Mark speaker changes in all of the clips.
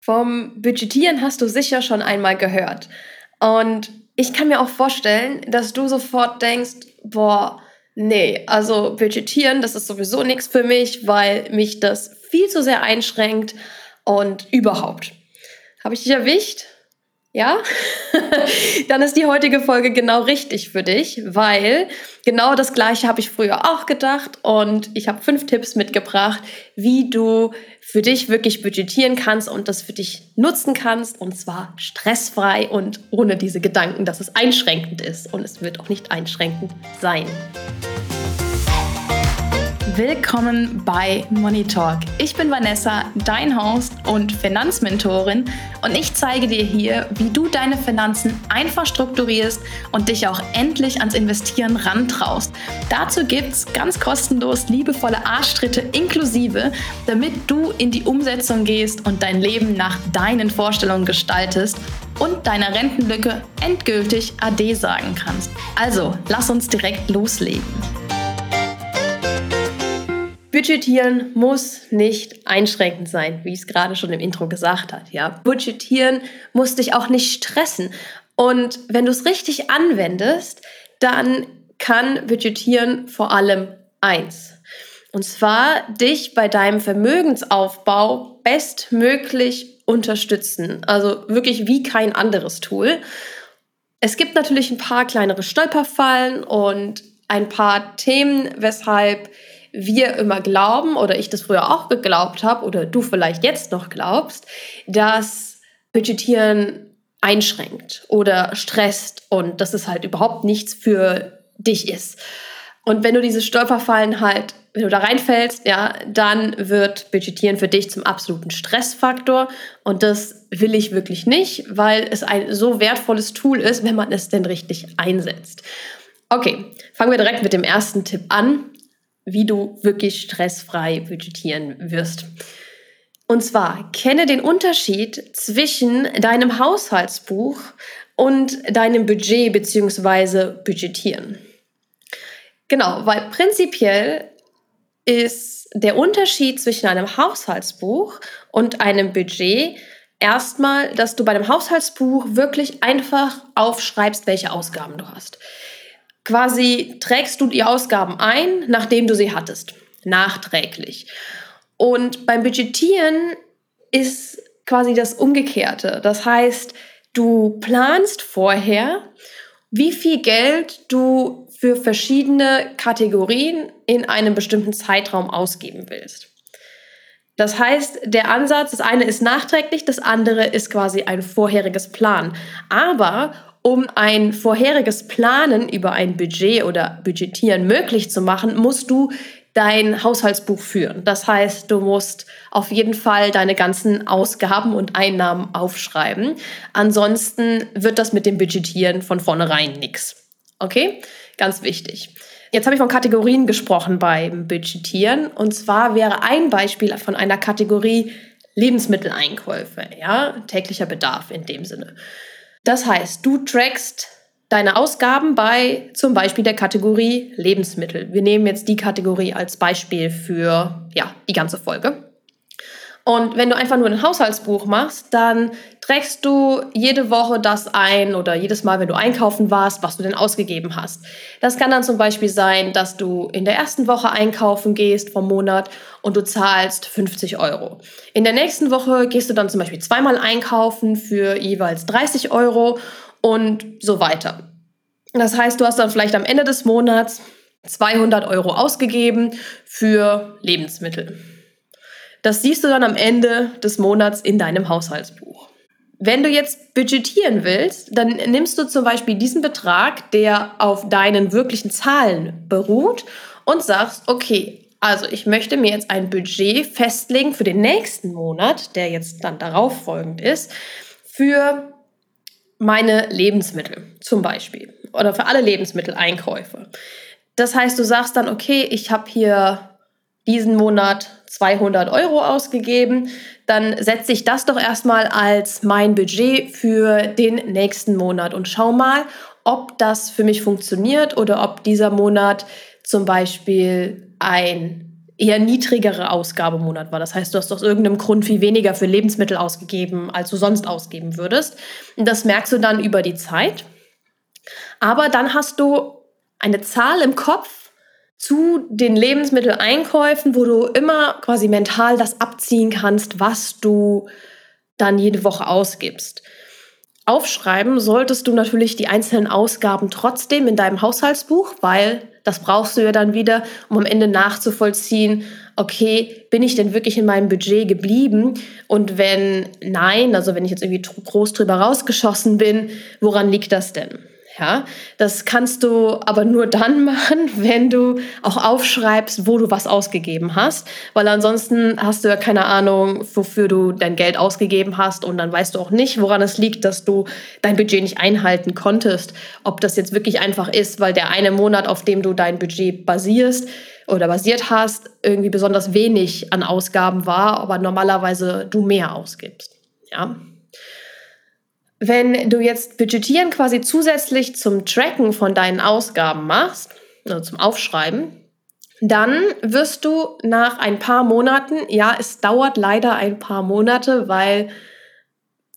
Speaker 1: Vom Budgetieren hast du sicher schon einmal gehört. Und ich kann mir auch vorstellen, dass du sofort denkst, boah, nee, also Budgetieren, das ist sowieso nichts für mich, weil mich das viel zu sehr einschränkt und überhaupt. Habe ich dich erwischt? Ja? Dann ist die heutige Folge genau richtig für dich, weil genau das gleiche habe ich früher auch gedacht und ich habe fünf Tipps mitgebracht, wie du für dich wirklich budgetieren kannst und das für dich nutzen kannst und zwar stressfrei und ohne diese Gedanken, dass es einschränkend ist und es wird auch nicht einschränkend sein.
Speaker 2: Willkommen bei Money Talk. Ich bin Vanessa, dein Host und Finanzmentorin und ich zeige dir hier, wie du deine Finanzen einfach strukturierst und dich auch endlich ans Investieren rantraust. Dazu gibt es ganz kostenlos liebevolle Arschtritte inklusive, damit du in die Umsetzung gehst und dein Leben nach deinen Vorstellungen gestaltest und deiner Rentenlücke endgültig Ade sagen kannst. Also, lass uns direkt loslegen.
Speaker 1: Budgetieren muss nicht einschränkend sein, wie ich es gerade schon im Intro gesagt habe. Ja? Budgetieren muss dich auch nicht stressen. Und wenn du es richtig anwendest, dann kann Budgetieren vor allem eins. Und zwar dich bei deinem Vermögensaufbau bestmöglich unterstützen. Also wirklich wie kein anderes Tool. Es gibt natürlich ein paar kleinere Stolperfallen und ein paar Themen, weshalb wir immer glauben oder ich das früher auch geglaubt habe oder du vielleicht jetzt noch glaubst, dass Budgetieren einschränkt oder stresst und dass es halt überhaupt nichts für dich ist. Und wenn du diese Stolperfallen halt, wenn du da reinfällst, ja, dann wird Budgetieren für dich zum absoluten Stressfaktor. Und das will ich wirklich nicht, weil es ein so wertvolles Tool ist, wenn man es denn richtig einsetzt. Okay, fangen wir direkt mit dem ersten Tipp an wie du wirklich stressfrei budgetieren wirst. Und zwar kenne den Unterschied zwischen deinem Haushaltsbuch und deinem Budget bzw. Budgetieren. Genau, weil prinzipiell ist der Unterschied zwischen einem Haushaltsbuch und einem Budget erstmal, dass du bei dem Haushaltsbuch wirklich einfach aufschreibst, welche Ausgaben du hast quasi trägst du die Ausgaben ein, nachdem du sie hattest, nachträglich. Und beim Budgetieren ist quasi das Umgekehrte. Das heißt, du planst vorher, wie viel Geld du für verschiedene Kategorien in einem bestimmten Zeitraum ausgeben willst. Das heißt, der Ansatz, das eine ist nachträglich, das andere ist quasi ein vorheriges Plan. Aber um ein vorheriges Planen über ein Budget oder Budgetieren möglich zu machen, musst du dein Haushaltsbuch führen. Das heißt, du musst auf jeden Fall deine ganzen Ausgaben und Einnahmen aufschreiben. Ansonsten wird das mit dem Budgetieren von vornherein nichts. Okay? Ganz wichtig. Jetzt habe ich von Kategorien gesprochen beim Budgetieren. Und zwar wäre ein Beispiel von einer Kategorie Lebensmitteleinkäufe, ja, täglicher Bedarf in dem Sinne. Das heißt, du trackst deine Ausgaben bei zum Beispiel der Kategorie Lebensmittel. Wir nehmen jetzt die Kategorie als Beispiel für ja, die ganze Folge. Und wenn du einfach nur ein Haushaltsbuch machst, dann trägst du jede Woche das ein oder jedes Mal, wenn du einkaufen warst, was du denn ausgegeben hast. Das kann dann zum Beispiel sein, dass du in der ersten Woche einkaufen gehst vom Monat und du zahlst 50 Euro. In der nächsten Woche gehst du dann zum Beispiel zweimal einkaufen für jeweils 30 Euro und so weiter. Das heißt, du hast dann vielleicht am Ende des Monats 200 Euro ausgegeben für Lebensmittel. Das siehst du dann am Ende des Monats in deinem Haushaltsbuch. Wenn du jetzt budgetieren willst, dann nimmst du zum Beispiel diesen Betrag, der auf deinen wirklichen Zahlen beruht und sagst, okay, also ich möchte mir jetzt ein Budget festlegen für den nächsten Monat, der jetzt dann darauf folgend ist, für meine Lebensmittel zum Beispiel oder für alle Lebensmitteleinkäufe. Das heißt, du sagst dann, okay, ich habe hier diesen Monat 200 Euro ausgegeben, dann setze ich das doch erstmal als mein Budget für den nächsten Monat und schau mal, ob das für mich funktioniert oder ob dieser Monat zum Beispiel ein eher niedrigere Ausgabemonat war. Das heißt, du hast aus irgendeinem Grund viel weniger für Lebensmittel ausgegeben, als du sonst ausgeben würdest. Und das merkst du dann über die Zeit. Aber dann hast du eine Zahl im Kopf zu den Lebensmitteleinkäufen, wo du immer quasi mental das abziehen kannst, was du dann jede Woche ausgibst. Aufschreiben solltest du natürlich die einzelnen Ausgaben trotzdem in deinem Haushaltsbuch, weil das brauchst du ja dann wieder, um am Ende nachzuvollziehen, okay, bin ich denn wirklich in meinem Budget geblieben? Und wenn nein, also wenn ich jetzt irgendwie groß drüber rausgeschossen bin, woran liegt das denn? Ja, das kannst du aber nur dann machen, wenn du auch aufschreibst, wo du was ausgegeben hast, weil ansonsten hast du ja keine Ahnung, wofür du dein Geld ausgegeben hast und dann weißt du auch nicht, woran es liegt, dass du dein Budget nicht einhalten konntest. Ob das jetzt wirklich einfach ist, weil der eine Monat, auf dem du dein Budget basierst oder basiert hast, irgendwie besonders wenig an Ausgaben war, aber normalerweise du mehr ausgibst. Ja. Wenn du jetzt Budgetieren quasi zusätzlich zum Tracken von deinen Ausgaben machst, also zum Aufschreiben, dann wirst du nach ein paar Monaten, ja, es dauert leider ein paar Monate, weil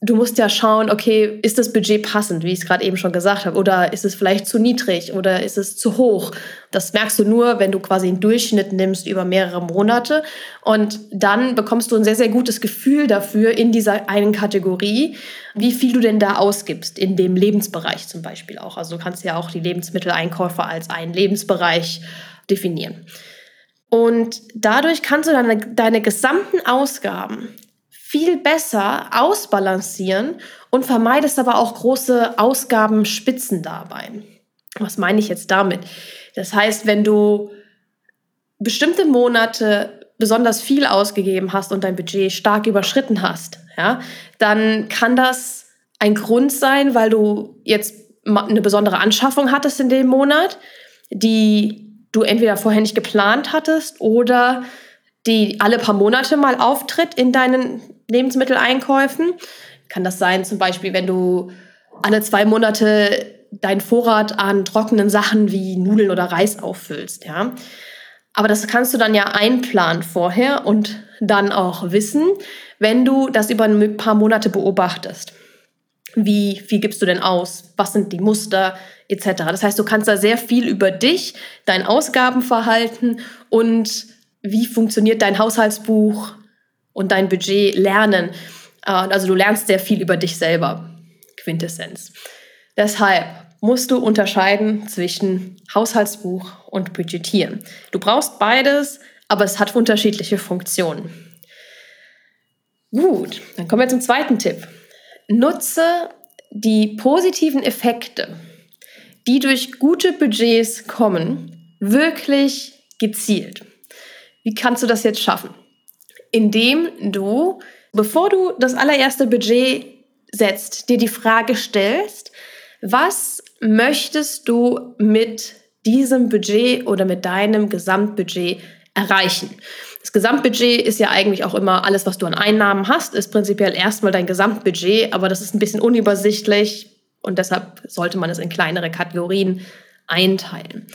Speaker 1: du musst ja schauen, okay, ist das Budget passend, wie ich es gerade eben schon gesagt habe, oder ist es vielleicht zu niedrig oder ist es zu hoch? Das merkst du nur, wenn du quasi einen Durchschnitt nimmst über mehrere Monate und dann bekommst du ein sehr, sehr gutes Gefühl dafür in dieser einen Kategorie, wie viel du denn da ausgibst, in dem Lebensbereich zum Beispiel auch. Also du kannst ja auch die Lebensmitteleinkäufe als einen Lebensbereich definieren. Und dadurch kannst du deine, deine gesamten Ausgaben viel besser ausbalancieren und vermeidest aber auch große Ausgabenspitzen dabei. Was meine ich jetzt damit? Das heißt, wenn du bestimmte Monate besonders viel ausgegeben hast und dein Budget stark überschritten hast, ja, dann kann das ein Grund sein, weil du jetzt eine besondere Anschaffung hattest in dem Monat, die du entweder vorher nicht geplant hattest oder die alle paar Monate mal auftritt in deinen Lebensmitteleinkäufen. Kann das sein, zum Beispiel, wenn du alle zwei Monate deinen Vorrat an trockenen Sachen wie Nudeln oder Reis auffüllst, ja. Aber das kannst du dann ja einplanen vorher und dann auch wissen, wenn du das über ein paar Monate beobachtest. Wie viel gibst du denn aus? Was sind die Muster etc. Das heißt, du kannst da sehr viel über dich, dein Ausgabenverhalten und wie funktioniert dein Haushaltsbuch und dein Budget lernen. Äh, also du lernst sehr viel über dich selber. Quintessenz. Deshalb musst du unterscheiden zwischen Haushaltsbuch und Budgetieren. Du brauchst beides, aber es hat unterschiedliche Funktionen. Gut, dann kommen wir zum zweiten Tipp. Nutze die positiven Effekte, die durch gute Budgets kommen, wirklich gezielt. Wie kannst du das jetzt schaffen? Indem du, bevor du das allererste Budget setzt, dir die Frage stellst, was möchtest du mit diesem Budget oder mit deinem Gesamtbudget erreichen? Das Gesamtbudget ist ja eigentlich auch immer alles, was du an Einnahmen hast, ist prinzipiell erstmal dein Gesamtbudget, aber das ist ein bisschen unübersichtlich und deshalb sollte man es in kleinere Kategorien einteilen.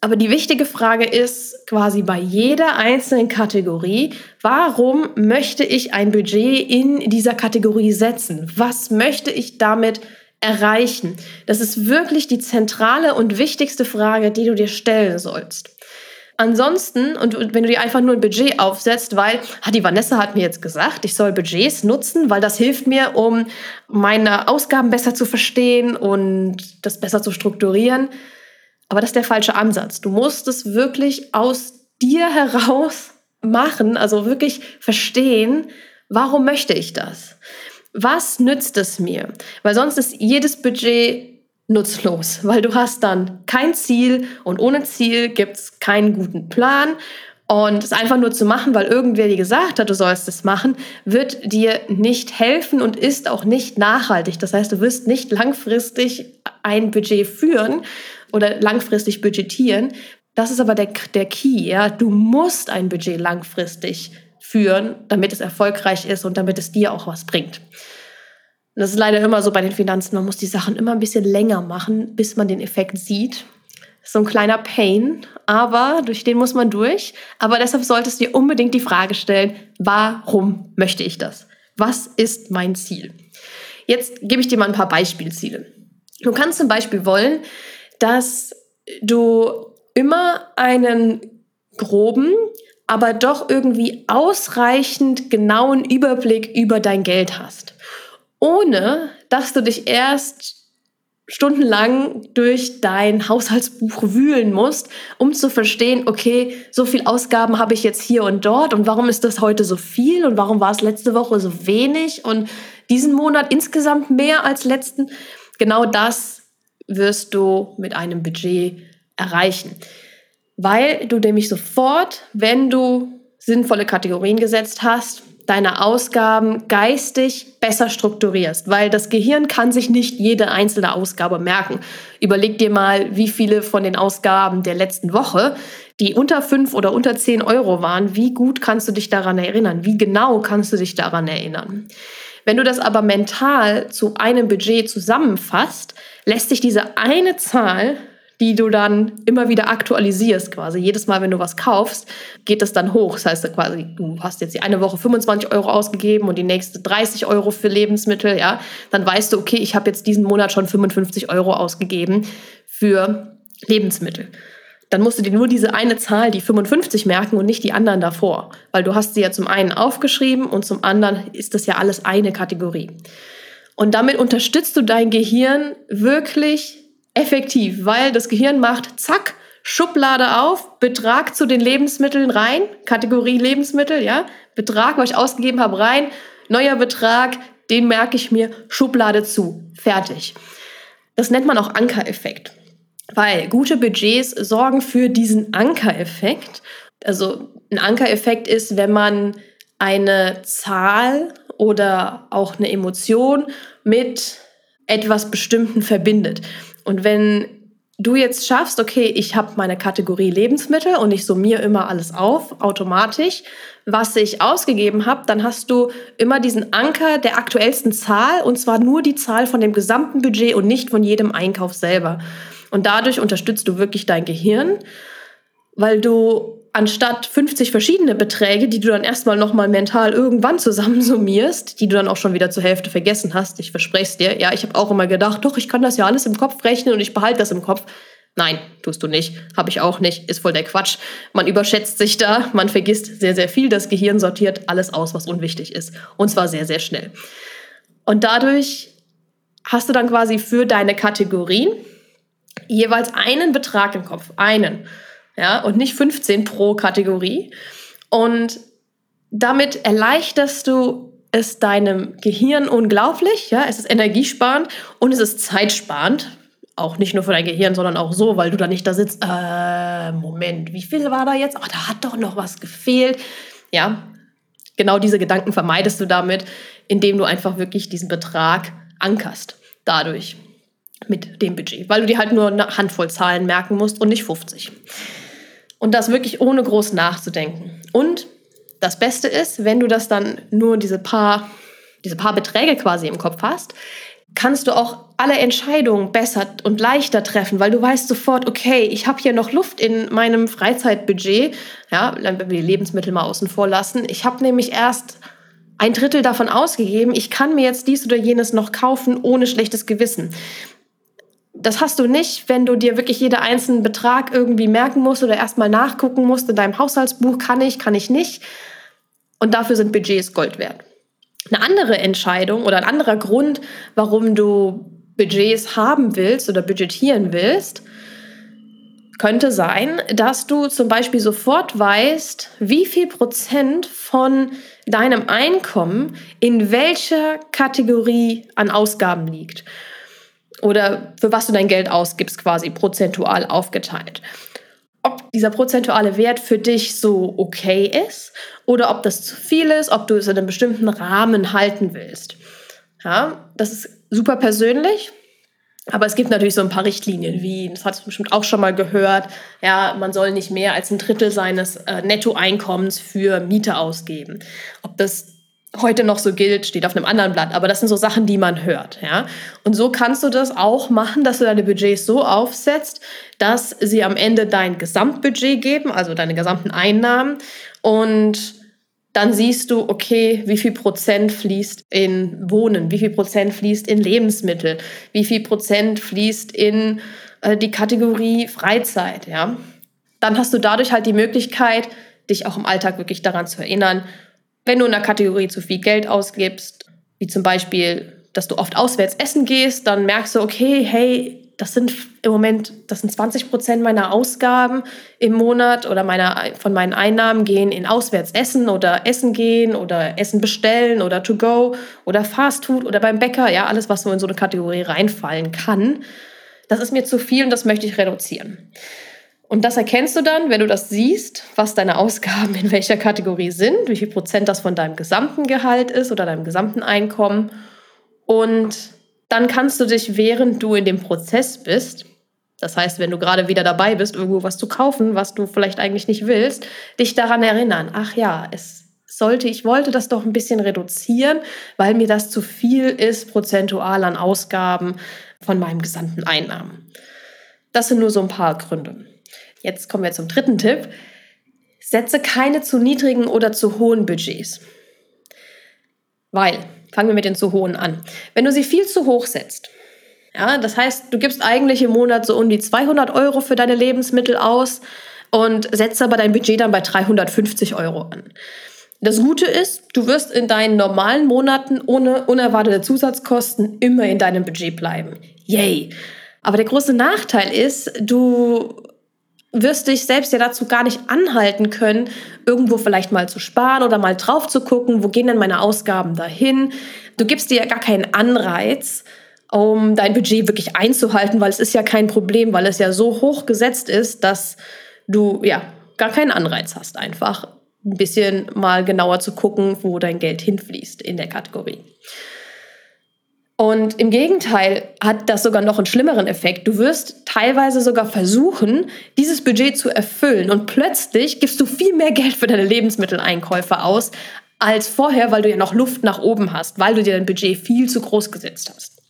Speaker 1: Aber die wichtige Frage ist quasi bei jeder einzelnen Kategorie, warum möchte ich ein Budget in dieser Kategorie setzen? Was möchte ich damit erreichen? Das ist wirklich die zentrale und wichtigste Frage, die du dir stellen sollst. Ansonsten, und wenn du dir einfach nur ein Budget aufsetzt, weil ah, die Vanessa hat mir jetzt gesagt, ich soll Budgets nutzen, weil das hilft mir, um meine Ausgaben besser zu verstehen und das besser zu strukturieren, aber das ist der falsche Ansatz. Du musst es wirklich aus dir heraus machen, also wirklich verstehen, warum möchte ich das? Was nützt es mir? Weil sonst ist jedes Budget nutzlos, weil du hast dann kein Ziel und ohne Ziel gibt es keinen guten Plan. Und es einfach nur zu machen, weil irgendwer dir gesagt hat, du sollst es machen, wird dir nicht helfen und ist auch nicht nachhaltig. Das heißt, du wirst nicht langfristig ein Budget führen, oder langfristig budgetieren. Das ist aber der, der Key. Ja? Du musst ein Budget langfristig führen, damit es erfolgreich ist und damit es dir auch was bringt. Und das ist leider immer so bei den Finanzen. Man muss die Sachen immer ein bisschen länger machen, bis man den Effekt sieht. so ein kleiner Pain, aber durch den muss man durch. Aber deshalb solltest du dir unbedingt die Frage stellen, warum möchte ich das? Was ist mein Ziel? Jetzt gebe ich dir mal ein paar Beispielziele. Du kannst zum Beispiel wollen, dass du immer einen groben, aber doch irgendwie ausreichend genauen Überblick über dein Geld hast, ohne dass du dich erst stundenlang durch dein Haushaltsbuch wühlen musst, um zu verstehen, okay, so viel Ausgaben habe ich jetzt hier und dort und warum ist das heute so viel und warum war es letzte Woche so wenig und diesen Monat insgesamt mehr als letzten. Genau das wirst du mit einem Budget erreichen, weil du nämlich sofort, wenn du sinnvolle Kategorien gesetzt hast, deine Ausgaben geistig besser strukturierst, weil das Gehirn kann sich nicht jede einzelne Ausgabe merken. Überleg dir mal, wie viele von den Ausgaben der letzten Woche, die unter fünf oder unter zehn Euro waren, wie gut kannst du dich daran erinnern? Wie genau kannst du dich daran erinnern? Wenn du das aber mental zu einem Budget zusammenfasst, lässt sich diese eine Zahl die du dann immer wieder aktualisierst quasi. Jedes Mal, wenn du was kaufst, geht das dann hoch. Das heißt quasi, du hast jetzt die eine Woche 25 Euro ausgegeben und die nächste 30 Euro für Lebensmittel, ja. Dann weißt du, okay, ich habe jetzt diesen Monat schon 55 Euro ausgegeben für Lebensmittel. Dann musst du dir nur diese eine Zahl, die 55, merken und nicht die anderen davor. Weil du hast sie ja zum einen aufgeschrieben und zum anderen ist das ja alles eine Kategorie. Und damit unterstützt du dein Gehirn wirklich effektiv, weil das Gehirn macht, zack, Schublade auf, Betrag zu den Lebensmitteln rein, Kategorie Lebensmittel, ja, Betrag, was ich ausgegeben habe, rein, neuer Betrag, den merke ich mir, Schublade zu, fertig. Das nennt man auch Ankereffekt, weil gute Budgets sorgen für diesen Ankereffekt. Also ein Ankereffekt ist, wenn man eine Zahl oder auch eine Emotion mit etwas Bestimmten verbindet. Und wenn du jetzt schaffst, okay, ich habe meine Kategorie Lebensmittel und ich summiere immer alles auf, automatisch, was ich ausgegeben habe, dann hast du immer diesen Anker der aktuellsten Zahl und zwar nur die Zahl von dem gesamten Budget und nicht von jedem Einkauf selber. Und dadurch unterstützt du wirklich dein Gehirn, weil du anstatt 50 verschiedene Beträge, die du dann erstmal nochmal mental irgendwann zusammensummierst, die du dann auch schon wieder zur Hälfte vergessen hast, ich verspreche es dir, ja, ich habe auch immer gedacht, doch, ich kann das ja alles im Kopf rechnen und ich behalte das im Kopf. Nein, tust du nicht, habe ich auch nicht, ist voll der Quatsch. Man überschätzt sich da, man vergisst sehr, sehr viel, das Gehirn sortiert alles aus, was unwichtig ist. Und zwar sehr, sehr schnell. Und dadurch hast du dann quasi für deine Kategorien jeweils einen Betrag im Kopf, einen ja, und nicht 15 pro Kategorie. Und damit erleichterst du es deinem Gehirn unglaublich, ja, es ist energiesparend und es ist zeitsparend. Auch nicht nur für dein Gehirn, sondern auch so, weil du da nicht da sitzt, äh, Moment, wie viel war da jetzt? Ach, da hat doch noch was gefehlt. Ja, genau diese Gedanken vermeidest du damit, indem du einfach wirklich diesen Betrag ankerst. Dadurch mit dem Budget, weil du dir halt nur eine Handvoll Zahlen merken musst und nicht 50. Und das wirklich ohne groß nachzudenken. Und das Beste ist, wenn du das dann nur diese paar, diese paar Beträge quasi im Kopf hast, kannst du auch alle Entscheidungen besser und leichter treffen, weil du weißt sofort, okay, ich habe hier noch Luft in meinem Freizeitbudget. Ja, wenn wir die Lebensmittel mal außen vor lassen. Ich habe nämlich erst ein Drittel davon ausgegeben. Ich kann mir jetzt dies oder jenes noch kaufen ohne schlechtes Gewissen das hast du nicht, wenn du dir wirklich jeden einzelnen Betrag irgendwie merken musst oder erstmal nachgucken musst in deinem Haushaltsbuch, kann ich, kann ich nicht. Und dafür sind Budgets Gold wert. Eine andere Entscheidung oder ein anderer Grund, warum du Budgets haben willst oder budgetieren willst, könnte sein, dass du zum Beispiel sofort weißt, wie viel Prozent von deinem Einkommen in welcher Kategorie an Ausgaben liegt oder für was du dein Geld ausgibst, quasi prozentual aufgeteilt. Ob dieser prozentuale Wert für dich so okay ist oder ob das zu viel ist, ob du es in einem bestimmten Rahmen halten willst. Ja, das ist super persönlich. Aber es gibt natürlich so ein paar Richtlinien, wie, das hast du bestimmt auch schon mal gehört, ja, man soll nicht mehr als ein Drittel seines äh, Nettoeinkommens für Miete ausgeben. Ob das heute noch so gilt, steht auf einem anderen Blatt. Aber das sind so Sachen, die man hört. Ja? Und so kannst du das auch machen, dass du deine Budgets so aufsetzt, dass sie am Ende dein Gesamtbudget geben, also deine gesamten Einnahmen. Und dann siehst du, okay, wie viel Prozent fließt in Wohnen, wie viel Prozent fließt in Lebensmittel, wie viel Prozent fließt in äh, die Kategorie Freizeit. Ja? Dann hast du dadurch halt die Möglichkeit, dich auch im Alltag wirklich daran zu erinnern, wenn du in der Kategorie zu viel Geld ausgibst, wie zum Beispiel, dass du oft auswärts essen gehst, dann merkst du, okay, hey, das sind im Moment, das sind 20 Prozent meiner Ausgaben im Monat oder meiner, von meinen Einnahmen gehen in auswärts essen oder essen gehen oder Essen bestellen oder to go oder Fast Food oder beim Bäcker, ja, alles, was so in so eine Kategorie reinfallen kann. Das ist mir zu viel und das möchte ich reduzieren. Und das erkennst du dann, wenn du das siehst, was deine Ausgaben in welcher Kategorie sind, wie viel Prozent das von deinem gesamten Gehalt ist oder deinem gesamten Einkommen. Und dann kannst du dich, während du in dem Prozess bist, das heißt, wenn du gerade wieder dabei bist, irgendwo was zu kaufen, was du vielleicht eigentlich nicht willst, dich daran erinnern, ach ja, es sollte, ich wollte das doch ein bisschen reduzieren, weil mir das zu viel ist, prozentual an Ausgaben von meinem gesamten Einnahmen. Das sind nur so ein paar Gründe. Jetzt kommen wir zum dritten Tipp. Setze keine zu niedrigen oder zu hohen Budgets. Weil, fangen wir mit den zu hohen an. Wenn du sie viel zu hoch setzt, ja, das heißt, du gibst eigentlich im Monat so um die 200 Euro für deine Lebensmittel aus und setzt aber dein Budget dann bei 350 Euro an. Das Gute ist, du wirst in deinen normalen Monaten ohne unerwartete Zusatzkosten immer in deinem Budget bleiben. Yay! Aber der große Nachteil ist, du wirst dich selbst ja dazu gar nicht anhalten können, irgendwo vielleicht mal zu sparen oder mal drauf zu gucken, wo gehen denn meine Ausgaben dahin. Du gibst dir ja gar keinen Anreiz, um dein Budget wirklich einzuhalten, weil es ist ja kein Problem, weil es ja so hoch gesetzt ist, dass du ja gar keinen Anreiz hast, einfach ein bisschen mal genauer zu gucken, wo dein Geld hinfließt in der Kategorie. Und im Gegenteil hat das sogar noch einen schlimmeren Effekt. Du wirst teilweise sogar versuchen, dieses Budget zu erfüllen und plötzlich gibst du viel mehr Geld für deine Lebensmitteleinkäufe aus als vorher, weil du ja noch Luft nach oben hast, weil du dir dein Budget viel zu groß gesetzt hast.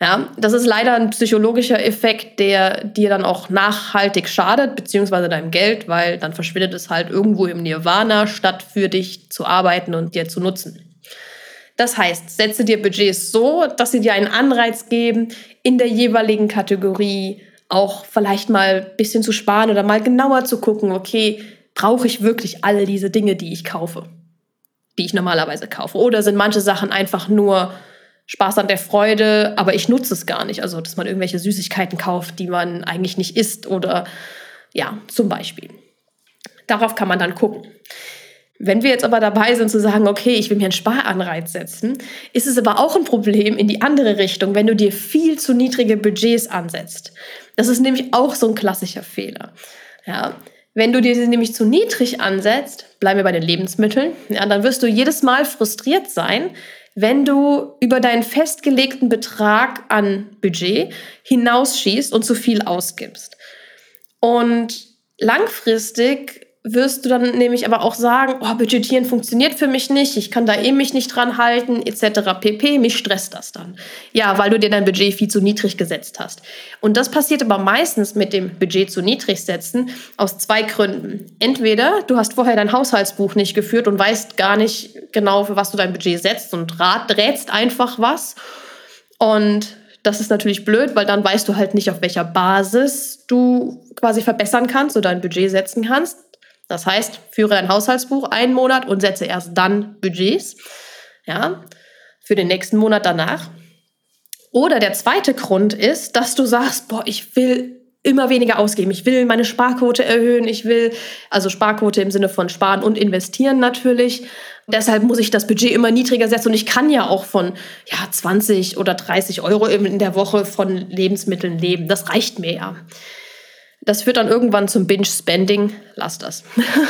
Speaker 1: Ja, das ist leider ein psychologischer Effekt, der dir dann auch nachhaltig schadet, beziehungsweise deinem Geld, weil dann verschwindet es halt irgendwo im Nirvana, statt für dich zu arbeiten und dir zu nutzen. Das heißt, setze dir Budgets so, dass sie dir einen Anreiz geben, in der jeweiligen Kategorie auch vielleicht mal ein bisschen zu sparen oder mal genauer zu gucken, okay, brauche ich wirklich all diese Dinge, die ich kaufe, die ich normalerweise kaufe? Oder sind manche Sachen einfach nur Spaß an der Freude, aber ich nutze es gar nicht? Also, dass man irgendwelche Süßigkeiten kauft, die man eigentlich nicht isst oder ja, zum Beispiel. Darauf kann man dann gucken. Wenn wir jetzt aber dabei sind zu sagen, okay, ich will mir einen Sparanreiz setzen, ist es aber auch ein Problem in die andere Richtung, wenn du dir viel zu niedrige Budgets ansetzt. Das ist nämlich auch so ein klassischer Fehler. Ja, wenn du dir sie nämlich zu niedrig ansetzt, bleiben wir bei den Lebensmitteln, ja, dann wirst du jedes Mal frustriert sein, wenn du über deinen festgelegten Betrag an Budget hinausschießt und zu viel ausgibst. Und langfristig wirst du dann nämlich aber auch sagen, oh, Budgetieren funktioniert für mich nicht, ich kann da eh mich nicht dran halten, etc. pp. Mich stresst das dann. Ja, weil du dir dein Budget viel zu niedrig gesetzt hast. Und das passiert aber meistens mit dem Budget zu niedrig setzen aus zwei Gründen. Entweder du hast vorher dein Haushaltsbuch nicht geführt und weißt gar nicht genau, für was du dein Budget setzt und rat, rätst einfach was. Und das ist natürlich blöd, weil dann weißt du halt nicht, auf welcher Basis du quasi verbessern kannst oder dein Budget setzen kannst. Das heißt, führe ein Haushaltsbuch einen Monat und setze erst dann Budgets, ja, für den nächsten Monat danach. Oder der zweite Grund ist, dass du sagst, boah, ich will immer weniger ausgeben. Ich will meine Sparquote erhöhen. Ich will, also Sparquote im Sinne von sparen und investieren natürlich. Deshalb muss ich das Budget immer niedriger setzen. Und ich kann ja auch von ja, 20 oder 30 Euro in der Woche von Lebensmitteln leben. Das reicht mir ja. Das führt dann irgendwann zum Binge-Spending. Lass das.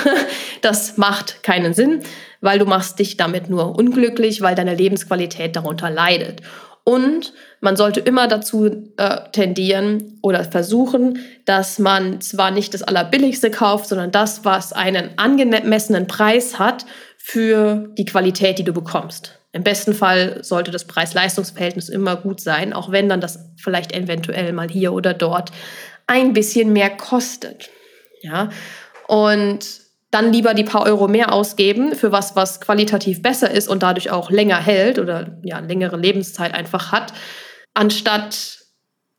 Speaker 1: das macht keinen Sinn, weil du machst dich damit nur unglücklich, weil deine Lebensqualität darunter leidet. Und man sollte immer dazu äh, tendieren oder versuchen, dass man zwar nicht das Allerbilligste kauft, sondern das, was einen angemessenen Preis hat für die Qualität, die du bekommst. Im besten Fall sollte das Preis-Leistungs-Verhältnis immer gut sein, auch wenn dann das vielleicht eventuell mal hier oder dort ein bisschen mehr kostet. Ja, und dann lieber die paar Euro mehr ausgeben für was, was qualitativ besser ist und dadurch auch länger hält oder ja, längere Lebenszeit einfach hat, anstatt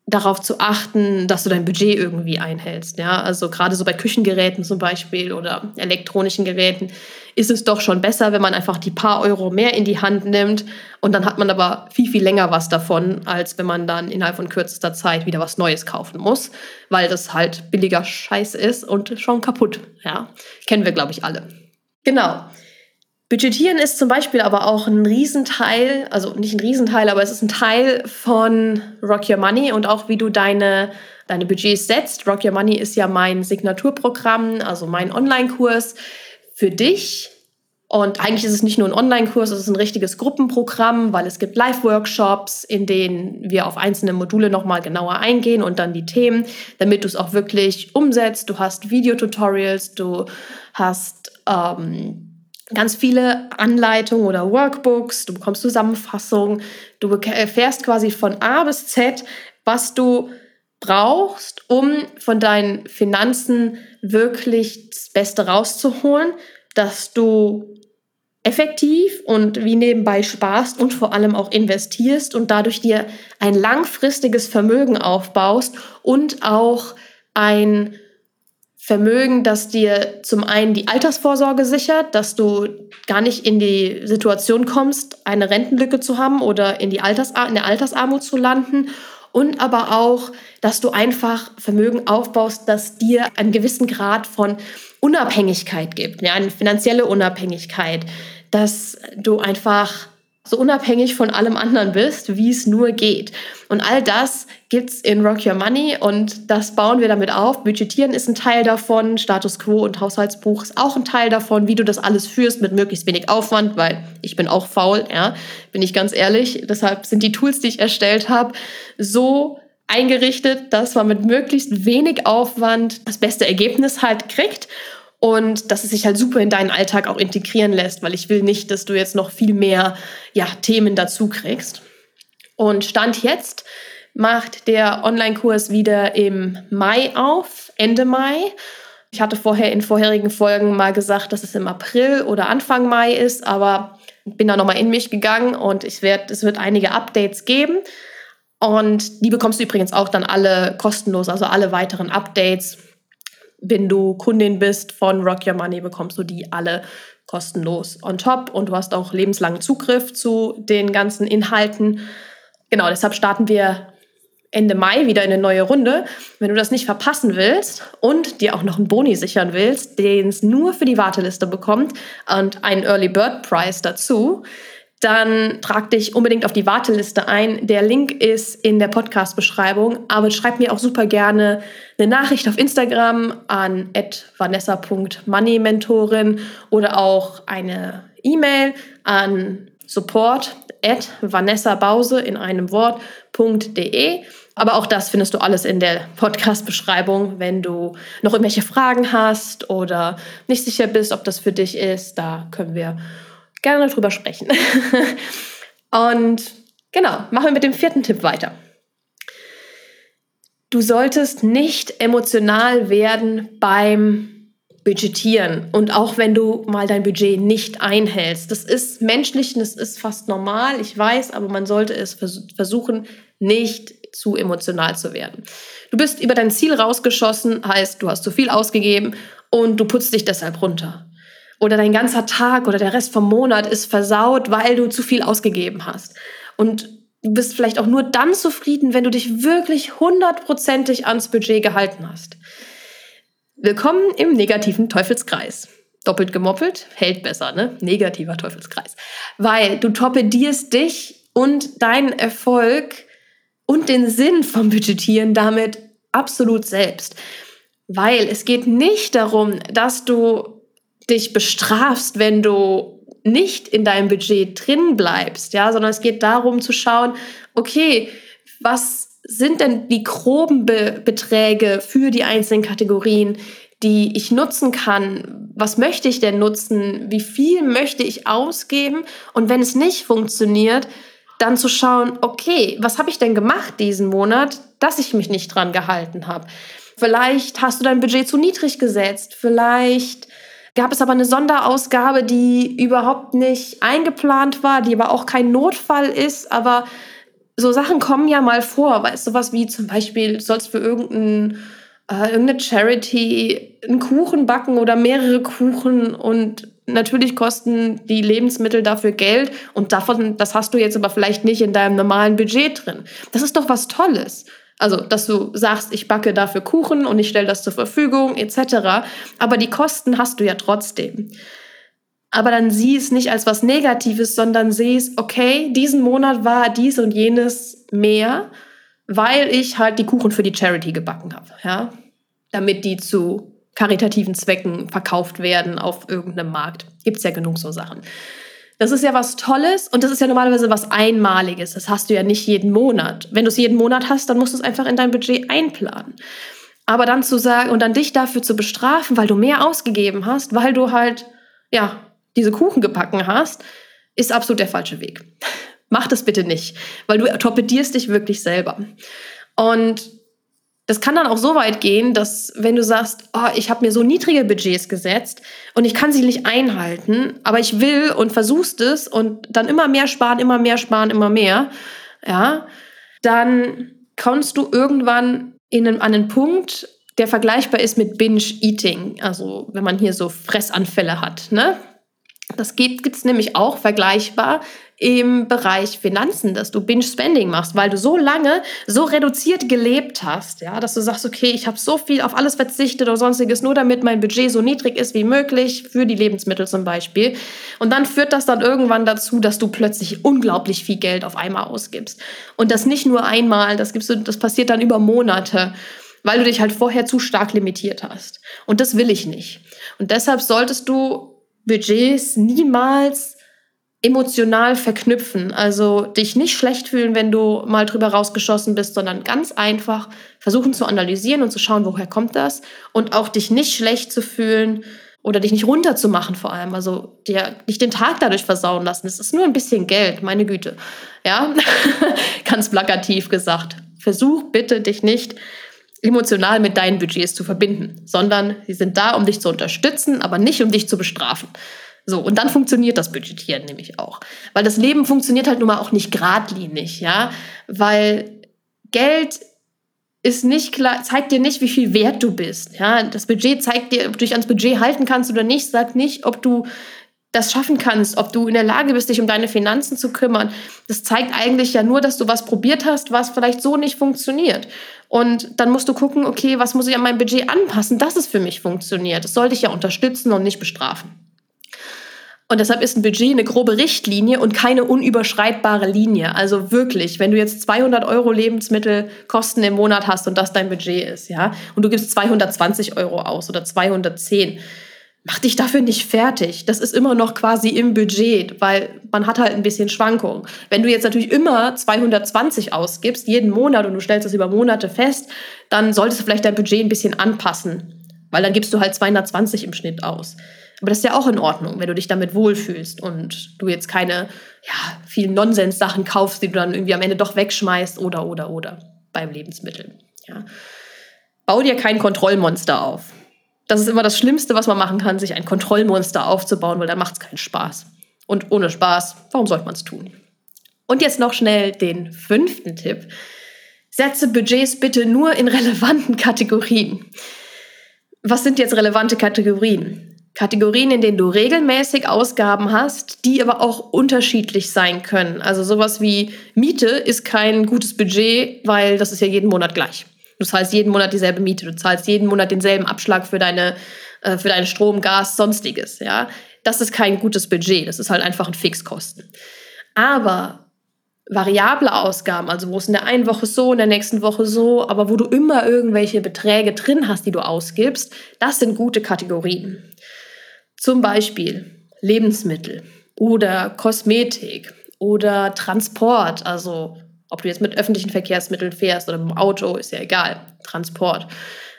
Speaker 1: darauf zu achten, dass du dein Budget irgendwie einhältst. Ja, also gerade so bei Küchengeräten zum Beispiel oder elektronischen Geräten ist es doch schon besser, wenn man einfach die paar Euro mehr in die Hand nimmt und dann hat man aber viel, viel länger was davon, als wenn man dann innerhalb von kürzester Zeit wieder was Neues kaufen muss, weil das halt billiger Scheiß ist und schon kaputt. Ja, kennen wir, glaube ich, alle. Genau. Budgetieren ist zum Beispiel aber auch ein Riesenteil, also nicht ein Riesenteil, aber es ist ein Teil von Rock Your Money und auch wie du deine, deine Budgets setzt. Rock Your Money ist ja mein Signaturprogramm, also mein Online-Kurs für dich. Und eigentlich ist es nicht nur ein Online-Kurs, es ist ein richtiges Gruppenprogramm, weil es gibt Live-Workshops, in denen wir auf einzelne Module nochmal genauer eingehen und dann die Themen, damit du es auch wirklich umsetzt. Du hast Videotutorials, du hast ähm, ganz viele Anleitungen oder Workbooks, du bekommst Zusammenfassungen, du erfährst quasi von A bis Z, was du brauchst, um von deinen Finanzen wirklich das Beste rauszuholen, dass du effektiv und wie nebenbei sparst und vor allem auch investierst und dadurch dir ein langfristiges Vermögen aufbaust und auch ein Vermögen, das dir zum einen die Altersvorsorge sichert, dass du gar nicht in die Situation kommst, eine Rentenlücke zu haben oder in, die Altersar in der Altersarmut zu landen. Und aber auch, dass du einfach Vermögen aufbaust, das dir einen gewissen Grad von Unabhängigkeit gibt, ja, eine finanzielle Unabhängigkeit, dass du einfach so unabhängig von allem anderen bist, wie es nur geht. Und all das gibt's in Rock Your Money und das bauen wir damit auf. Budgetieren ist ein Teil davon, Status Quo und Haushaltsbuch ist auch ein Teil davon, wie du das alles führst mit möglichst wenig Aufwand, weil ich bin auch faul, ja, bin ich ganz ehrlich. Deshalb sind die Tools, die ich erstellt habe, so eingerichtet, dass man mit möglichst wenig Aufwand das beste Ergebnis halt kriegt und dass es sich halt super in deinen Alltag auch integrieren lässt, weil ich will nicht, dass du jetzt noch viel mehr ja, Themen dazu kriegst. Und Stand jetzt macht der Online-Kurs wieder im Mai auf, Ende Mai. Ich hatte vorher in vorherigen Folgen mal gesagt, dass es im April oder Anfang Mai ist, aber bin da nochmal in mich gegangen und ich werd, es wird einige Updates geben. Und die bekommst du übrigens auch dann alle kostenlos, also alle weiteren Updates wenn du Kundin bist von Rock Your Money, bekommst du die alle kostenlos on top und du hast auch lebenslangen Zugriff zu den ganzen Inhalten. Genau, deshalb starten wir Ende Mai wieder in eine neue Runde. Wenn du das nicht verpassen willst und dir auch noch einen Boni sichern willst, den es nur für die Warteliste bekommt und einen Early Bird Price dazu, dann trag dich unbedingt auf die Warteliste ein. Der Link ist in der Podcast-Beschreibung. Aber schreib mir auch super gerne eine Nachricht auf Instagram an vanessa.moneymentorin oder auch eine E-Mail an support at vanessabause in einem Wort.de. Aber auch das findest du alles in der Podcast-Beschreibung. Wenn du noch irgendwelche Fragen hast oder nicht sicher bist, ob das für dich ist, da können wir gerne drüber sprechen. Und genau, machen wir mit dem vierten Tipp weiter. Du solltest nicht emotional werden beim Budgetieren und auch wenn du mal dein Budget nicht einhältst. Das ist menschlich und das ist fast normal, ich weiß, aber man sollte es versuchen, nicht zu emotional zu werden. Du bist über dein Ziel rausgeschossen, heißt, du hast zu viel ausgegeben und du putzt dich deshalb runter oder dein ganzer Tag oder der Rest vom Monat ist versaut, weil du zu viel ausgegeben hast. Und du bist vielleicht auch nur dann zufrieden, wenn du dich wirklich hundertprozentig ans Budget gehalten hast. Willkommen im negativen Teufelskreis. Doppelt gemoppelt hält besser, ne? Negativer Teufelskreis. Weil du torpedierst dich und deinen Erfolg und den Sinn vom Budgetieren damit absolut selbst. Weil es geht nicht darum, dass du dich bestrafst, wenn du nicht in deinem Budget drin bleibst, ja, sondern es geht darum zu schauen, okay, was sind denn die groben Be Beträge für die einzelnen Kategorien, die ich nutzen kann. Was möchte ich denn nutzen? Wie viel möchte ich ausgeben? Und wenn es nicht funktioniert, dann zu schauen, okay, was habe ich denn gemacht diesen Monat, dass ich mich nicht dran gehalten habe? Vielleicht hast du dein Budget zu niedrig gesetzt. Vielleicht gab es aber eine Sonderausgabe, die überhaupt nicht eingeplant war, die aber auch kein Notfall ist. Aber so Sachen kommen ja mal vor. Weißt du, was wie zum Beispiel, du sollst für irgendein, äh, irgendeine Charity einen Kuchen backen oder mehrere Kuchen und natürlich kosten die Lebensmittel dafür Geld und davon, das hast du jetzt aber vielleicht nicht in deinem normalen Budget drin. Das ist doch was Tolles. Also, dass du sagst, ich backe dafür Kuchen und ich stelle das zur Verfügung, etc. Aber die Kosten hast du ja trotzdem. Aber dann sieh es nicht als was Negatives, sondern sieh es, okay, diesen Monat war dies und jenes mehr, weil ich halt die Kuchen für die Charity gebacken habe, ja, damit die zu karitativen Zwecken verkauft werden auf irgendeinem Markt. Gibt es ja genug so Sachen. Das ist ja was Tolles und das ist ja normalerweise was Einmaliges. Das hast du ja nicht jeden Monat. Wenn du es jeden Monat hast, dann musst du es einfach in dein Budget einplanen. Aber dann zu sagen und dann dich dafür zu bestrafen, weil du mehr ausgegeben hast, weil du halt, ja, diese Kuchen gebacken hast, ist absolut der falsche Weg. Mach das bitte nicht, weil du torpedierst dich wirklich selber. Und das kann dann auch so weit gehen, dass wenn du sagst, oh, ich habe mir so niedrige Budgets gesetzt und ich kann sie nicht einhalten, aber ich will und versuchst es und dann immer mehr sparen, immer mehr sparen, immer mehr, ja, dann kommst du irgendwann in an einen Punkt, der vergleichbar ist mit Binge-Eating, also wenn man hier so Fressanfälle hat, ne? Das gibt es nämlich auch vergleichbar im Bereich Finanzen, dass du Binge-Spending machst, weil du so lange, so reduziert gelebt hast, ja, dass du sagst, okay, ich habe so viel auf alles verzichtet oder sonstiges, nur damit mein Budget so niedrig ist wie möglich, für die Lebensmittel zum Beispiel. Und dann führt das dann irgendwann dazu, dass du plötzlich unglaublich viel Geld auf einmal ausgibst. Und das nicht nur einmal, das, gibst du, das passiert dann über Monate weil du dich halt vorher zu stark limitiert hast. Und das will ich nicht. Und deshalb solltest du Budgets niemals emotional verknüpfen. Also dich nicht schlecht fühlen, wenn du mal drüber rausgeschossen bist, sondern ganz einfach versuchen zu analysieren und zu schauen, woher kommt das und auch dich nicht schlecht zu fühlen oder dich nicht runterzumachen vor allem. Also dir nicht den Tag dadurch versauen lassen. Es ist nur ein bisschen Geld, meine Güte. Ja, ganz plakativ gesagt. Versuch bitte dich nicht emotional mit deinen Budgets zu verbinden, sondern sie sind da, um dich zu unterstützen, aber nicht um dich zu bestrafen. So, und dann funktioniert das Budgetieren nämlich auch. Weil das Leben funktioniert halt nun mal auch nicht geradlinig, ja, weil Geld ist nicht klar, zeigt dir nicht, wie viel wert du bist. Ja, das Budget zeigt dir, ob du dich ans Budget halten kannst oder nicht, sagt nicht, ob du das schaffen kannst, ob du in der Lage bist, dich um deine Finanzen zu kümmern. Das zeigt eigentlich ja nur, dass du was probiert hast, was vielleicht so nicht funktioniert. Und dann musst du gucken, okay, was muss ich an meinem Budget anpassen, dass es für mich funktioniert. Das sollte ich ja unterstützen und nicht bestrafen. Und deshalb ist ein Budget eine grobe Richtlinie und keine unüberschreitbare Linie. Also wirklich, wenn du jetzt 200 Euro Lebensmittelkosten im Monat hast und das dein Budget ist, ja, und du gibst 220 Euro aus oder 210, mach dich dafür nicht fertig. Das ist immer noch quasi im Budget, weil man hat halt ein bisschen Schwankung. Wenn du jetzt natürlich immer 220 ausgibst, jeden Monat und du stellst das über Monate fest, dann solltest du vielleicht dein Budget ein bisschen anpassen, weil dann gibst du halt 220 im Schnitt aus. Aber das ist ja auch in Ordnung, wenn du dich damit wohlfühlst und du jetzt keine ja, vielen Nonsens-Sachen kaufst, die du dann irgendwie am Ende doch wegschmeißt oder, oder, oder beim Lebensmittel. Ja. Bau dir kein Kontrollmonster auf das ist immer das Schlimmste, was man machen kann, sich ein Kontrollmonster aufzubauen, weil dann macht es keinen Spaß. Und ohne Spaß, warum sollte man es tun? Und jetzt noch schnell den fünften Tipp. Setze Budgets bitte nur in relevanten Kategorien. Was sind jetzt relevante Kategorien? Kategorien, in denen du regelmäßig Ausgaben hast, die aber auch unterschiedlich sein können. Also sowas wie Miete ist kein gutes Budget, weil das ist ja jeden Monat gleich. Du zahlst jeden Monat dieselbe Miete, du zahlst jeden Monat denselben Abschlag für deine, äh, für deinen Strom, Gas, sonstiges. Ja? Das ist kein gutes Budget, das ist halt einfach ein Fixkosten. Aber variable Ausgaben, also wo es in der einen Woche so, in der nächsten Woche so, aber wo du immer irgendwelche Beträge drin hast, die du ausgibst, das sind gute Kategorien. Zum Beispiel Lebensmittel oder Kosmetik oder Transport, also ob du jetzt mit öffentlichen Verkehrsmitteln fährst oder mit dem Auto, ist ja egal. Transport.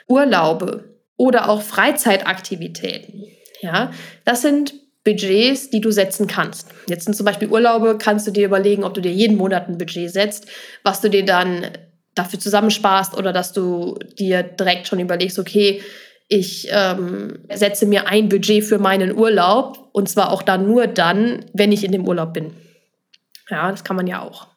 Speaker 1: Urlaube, oder auch Freizeitaktivitäten. Ja, das sind Budgets, die du setzen kannst. Jetzt sind zum Beispiel Urlaube, kannst du dir überlegen, ob du dir jeden Monat ein Budget setzt, was du dir dann dafür zusammensparst oder dass du dir direkt schon überlegst, okay, ich ähm, setze mir ein Budget für meinen Urlaub und zwar auch dann nur dann, wenn ich in dem Urlaub bin. Ja, das kann man ja auch.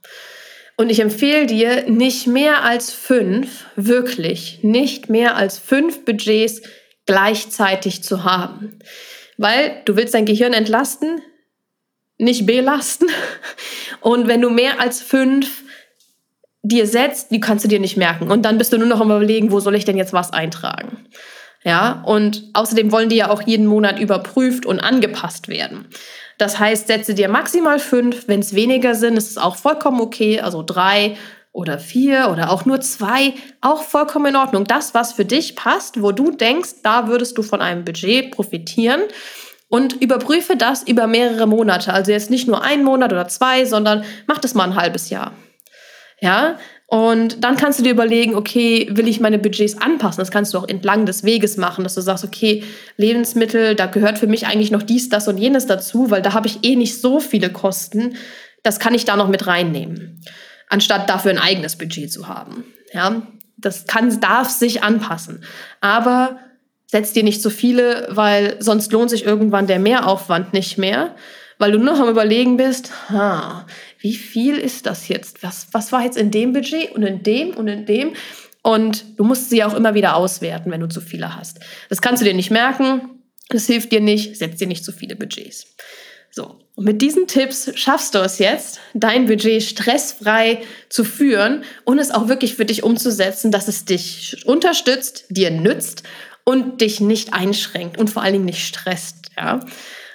Speaker 1: Und ich empfehle dir, nicht mehr als fünf, wirklich, nicht mehr als fünf Budgets gleichzeitig zu haben. Weil du willst dein Gehirn entlasten, nicht belasten. Und wenn du mehr als fünf dir setzt, die kannst du dir nicht merken. Und dann bist du nur noch am überlegen, wo soll ich denn jetzt was eintragen. Ja, und außerdem wollen die ja auch jeden Monat überprüft und angepasst werden. Das heißt, setze dir maximal fünf. Wenn es weniger sind, ist es auch vollkommen okay. Also drei oder vier oder auch nur zwei, auch vollkommen in Ordnung. Das, was für dich passt, wo du denkst, da würdest du von einem Budget profitieren. Und überprüfe das über mehrere Monate. Also jetzt nicht nur einen Monat oder zwei, sondern mach das mal ein halbes Jahr. Ja, und dann kannst du dir überlegen, okay, will ich meine Budgets anpassen? Das kannst du auch entlang des Weges machen, dass du sagst, okay, Lebensmittel, da gehört für mich eigentlich noch dies, das und jenes dazu, weil da habe ich eh nicht so viele Kosten. Das kann ich da noch mit reinnehmen, anstatt dafür ein eigenes Budget zu haben. Ja, das kann, darf sich anpassen. Aber setz dir nicht so viele, weil sonst lohnt sich irgendwann der Mehraufwand nicht mehr, weil du noch am Überlegen bist, ha, wie viel ist das jetzt? Was, was war jetzt in dem Budget und in dem und in dem? Und du musst sie auch immer wieder auswerten, wenn du zu viele hast. Das kannst du dir nicht merken, das hilft dir nicht, setz dir nicht zu viele Budgets. So, und mit diesen Tipps schaffst du es jetzt, dein Budget stressfrei zu führen und es auch wirklich für dich umzusetzen, dass es dich unterstützt, dir nützt und dich nicht einschränkt und vor allen Dingen nicht stresst. Ja?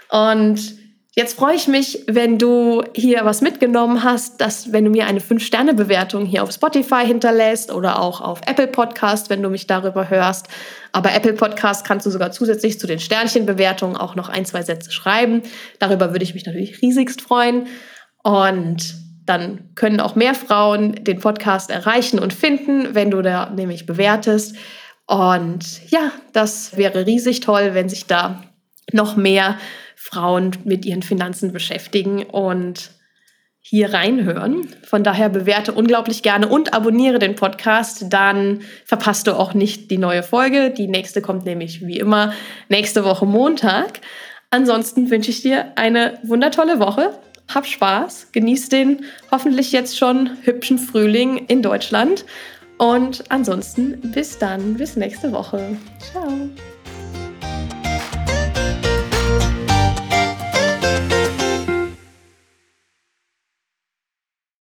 Speaker 1: Und Jetzt freue ich mich, wenn du hier was mitgenommen hast, dass wenn du mir eine 5-Sterne-Bewertung hier auf Spotify hinterlässt oder auch auf Apple Podcast, wenn du mich darüber hörst. Aber Apple Podcast kannst du sogar zusätzlich zu den Sternchenbewertungen auch noch ein, zwei Sätze schreiben. Darüber würde ich mich natürlich riesigst freuen. Und dann können auch mehr Frauen den Podcast erreichen und finden, wenn du da nämlich bewertest. Und ja, das wäre riesig toll, wenn sich da noch mehr Frauen mit ihren Finanzen beschäftigen und hier reinhören. Von daher bewerte unglaublich gerne und abonniere den Podcast, dann verpasst du auch nicht die neue Folge. Die nächste kommt nämlich wie immer nächste Woche Montag. Ansonsten wünsche ich dir eine wundertolle Woche. Hab Spaß, genieß den hoffentlich jetzt schon hübschen Frühling in Deutschland. Und ansonsten bis dann, bis nächste Woche. Ciao.